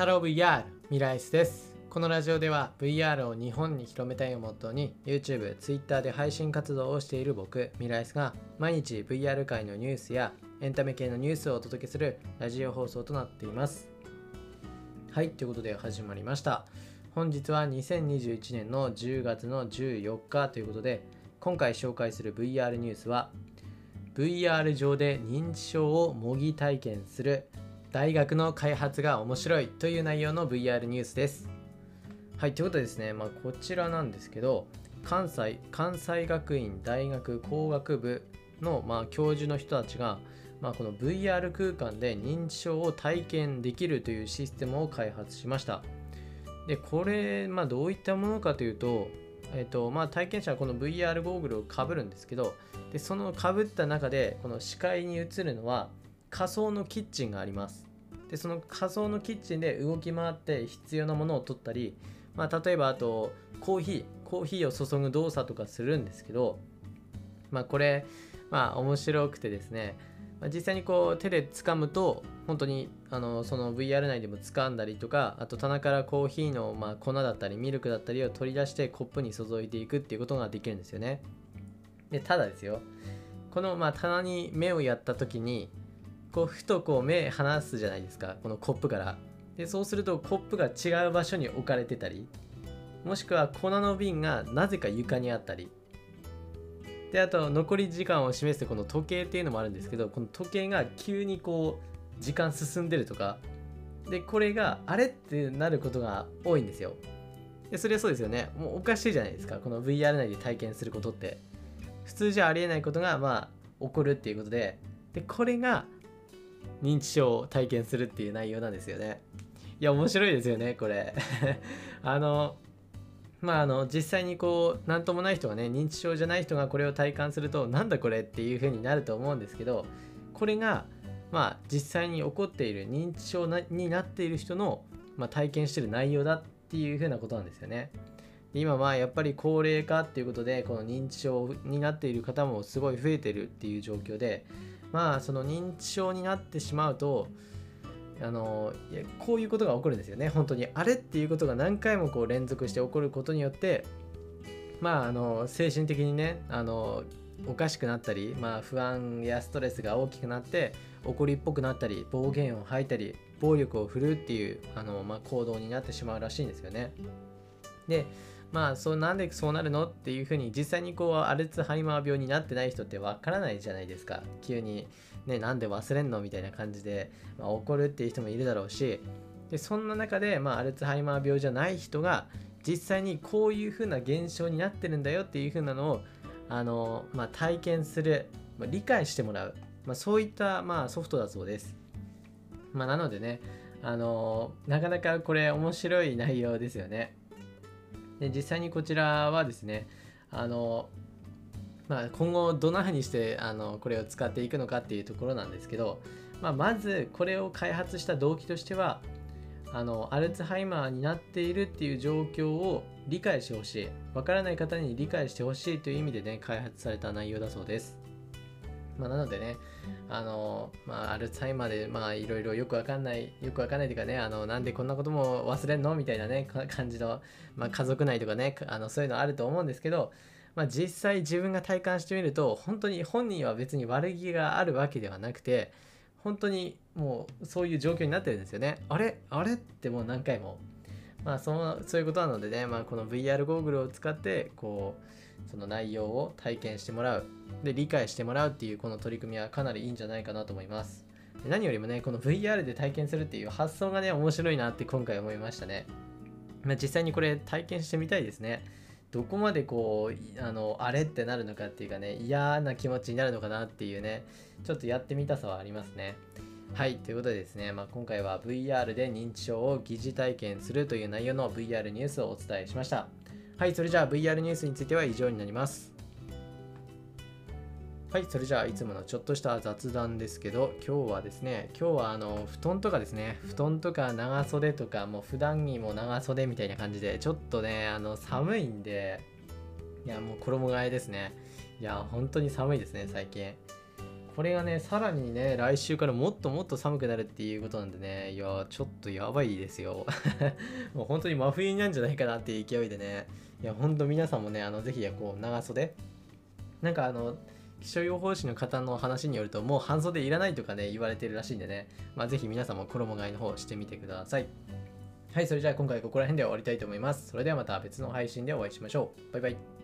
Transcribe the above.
ハロー VR ミライスです。このラジオでは VR を日本に広めたいをモットーに YouTube、Twitter で配信活動をしている僕ミライスが毎日 VR 界のニュースやエンタメ系のニュースをお届けするラジオ放送となっています。はいということで始まりました。本日は2021年の10月の14日ということで今回紹介する VR ニュースは VR 上で認知症を模擬体験する大学の開発が面白いという内容の VR ニュースです。はい、ということでですね、まあ、こちらなんですけど、関西関西学院大学工学部の、まあ、教授の人たちが、まあ、この VR 空間で認知症を体験できるというシステムを開発しました。で、これ、まあ、どういったものかというと、えっとまあ、体験者はこの VR ゴーグルをかぶるんですけどでそのかぶった中でこの視界に映るのは仮想のキッチンがあります。でその仮想のキッチンで動き回って必要なものを取ったり、まあ、例えばあとコーヒーコーヒーを注ぐ動作とかするんですけど、まあ、これまあ面白くてですね、ま、実際にこう手で掴むと本当にあのその VR 内でも掴んだりとかあと棚からコーヒーのま粉だったりミルクだったりを取り出してコップに注いでいくっていうことができるんですよね。でただですよこのまあ棚に目をやった時にこうふとこう目離すじゃないですかこのコップから。でそうするとコップが違う場所に置かれてたりもしくは粉の瓶がなぜか床にあったり。であと残り時間を示すこの時計っていうのもあるんですけどこの時計が急にこう時間進んでるとか。でこれがあれってなることが多いんですよ。でそれはそうですよね。もうおかしいじゃないですかこの VR 内で体験することって。普通じゃありえないことがまあ起こるっていうことで。でこれが認知症を体験するっていう内容なんですよね。いや面白いですよねこれ あのまああの実際にこう何ともない人がね認知症じゃない人がこれを体感するとなんだこれっていう風になると思うんですけどこれがまあ実際に起こっている認知症になっている人の、まあ、体験してる内容だっていう風なことなんですよね。今はやっぱり高齢化っていうことでこの認知症になっている方もすごい増えてるっていう状況でまあその認知症になってしまうとあのいやこういうことが起こるんですよね本当にあれっていうことが何回もこう連続して起こることによってまああの精神的にねあのおかしくなったり、まあ、不安やストレスが大きくなって怒りっぽくなったり暴言を吐いたり暴力を振るうっていうあの、まあ、行動になってしまうらしいんですよね。でまあそうなんでそうなるのっていうふうに実際にこうアルツハイマー病になってない人ってわからないじゃないですか。急にねなんで忘れんのみたいな感じで、まあ、怒るっていう人もいるだろうし。でそんな中で、まあ、アルツハイマー病じゃない人が実際にこういうふうな現象になってるんだよっていうふうなのをあの、まあ、体験する、まあ、理解してもらう、まあ、そういった、まあ、ソフトだそうです、まあ、なのでねあのなかなかこれ面白い内容ですよね。で実際にこちらはですねあの、まあ、今後どんなふうにしてあのこれを使っていくのかっていうところなんですけど、まあ、まずこれを開発した動機としてはあのアルツハイマーになっているっていう状況を理解してほしい。わからない方に理解してほしいという意味でね開発された内容だそうです。まあ、なのでね、あの、まあ、アルツハイマーで、まあ、いろいろよくわかんない、よくわかんないというかね、あの、なんでこんなことも忘れんの？みたいなね、感じの、まあ、家族内とかね、あの、そういうのあると思うんですけど、まあ、実際自分が体感してみると、本当に本人は別に悪気があるわけではなくて、本当にもうそういう状況になってるんですよね。あれ？あれ？ってもう何回も。まあそのそういうことなのでね、まあ、この VR ゴーグルを使ってこうその内容を体験してもらう。で理解してもらうっていうこの取り組みはかなりいいんじゃないかなと思います。何よりもねこの VR で体験するっていう発想がね面白いなって今回思いましたね、まあ、実際にこれ体験してみたいですね。どこまでこうあのあれってなるのかっていうかね嫌な気持ちになるのかなっていうねちょっとやってみたさはありますね。はい、ということでですね、まあ、今回は VR で認知症を疑似体験するという内容の VR ニュースをお伝えしました。はい、それじゃあ VR ニュースについては以上になります。はい、それじゃあいつものちょっとした雑談ですけど、今日はですね、今日はあの布団とかですね、布団とか長袖とか、もう普段着も長袖みたいな感じで、ちょっとね、あの寒いんで、いや、もう衣替えですね。いや、本当に寒いですね、最近。これがねさらにね来週からもっともっと寒くなるっていうことなんでねいやちょっとやばいですよ。もう本当に真冬なんじゃないかなっていう勢いでね。いや本当皆さんもねあのぜひこう長袖。なんかあの気象予報士の方の話によるともう半袖いらないとかね言われてるらしいんでね。まあぜひ皆さんも衣替えの方してみてください。はいそれじゃあ今回ここら辺で終わりたいと思います。それではまた別の配信でお会いしましょう。バイバイ。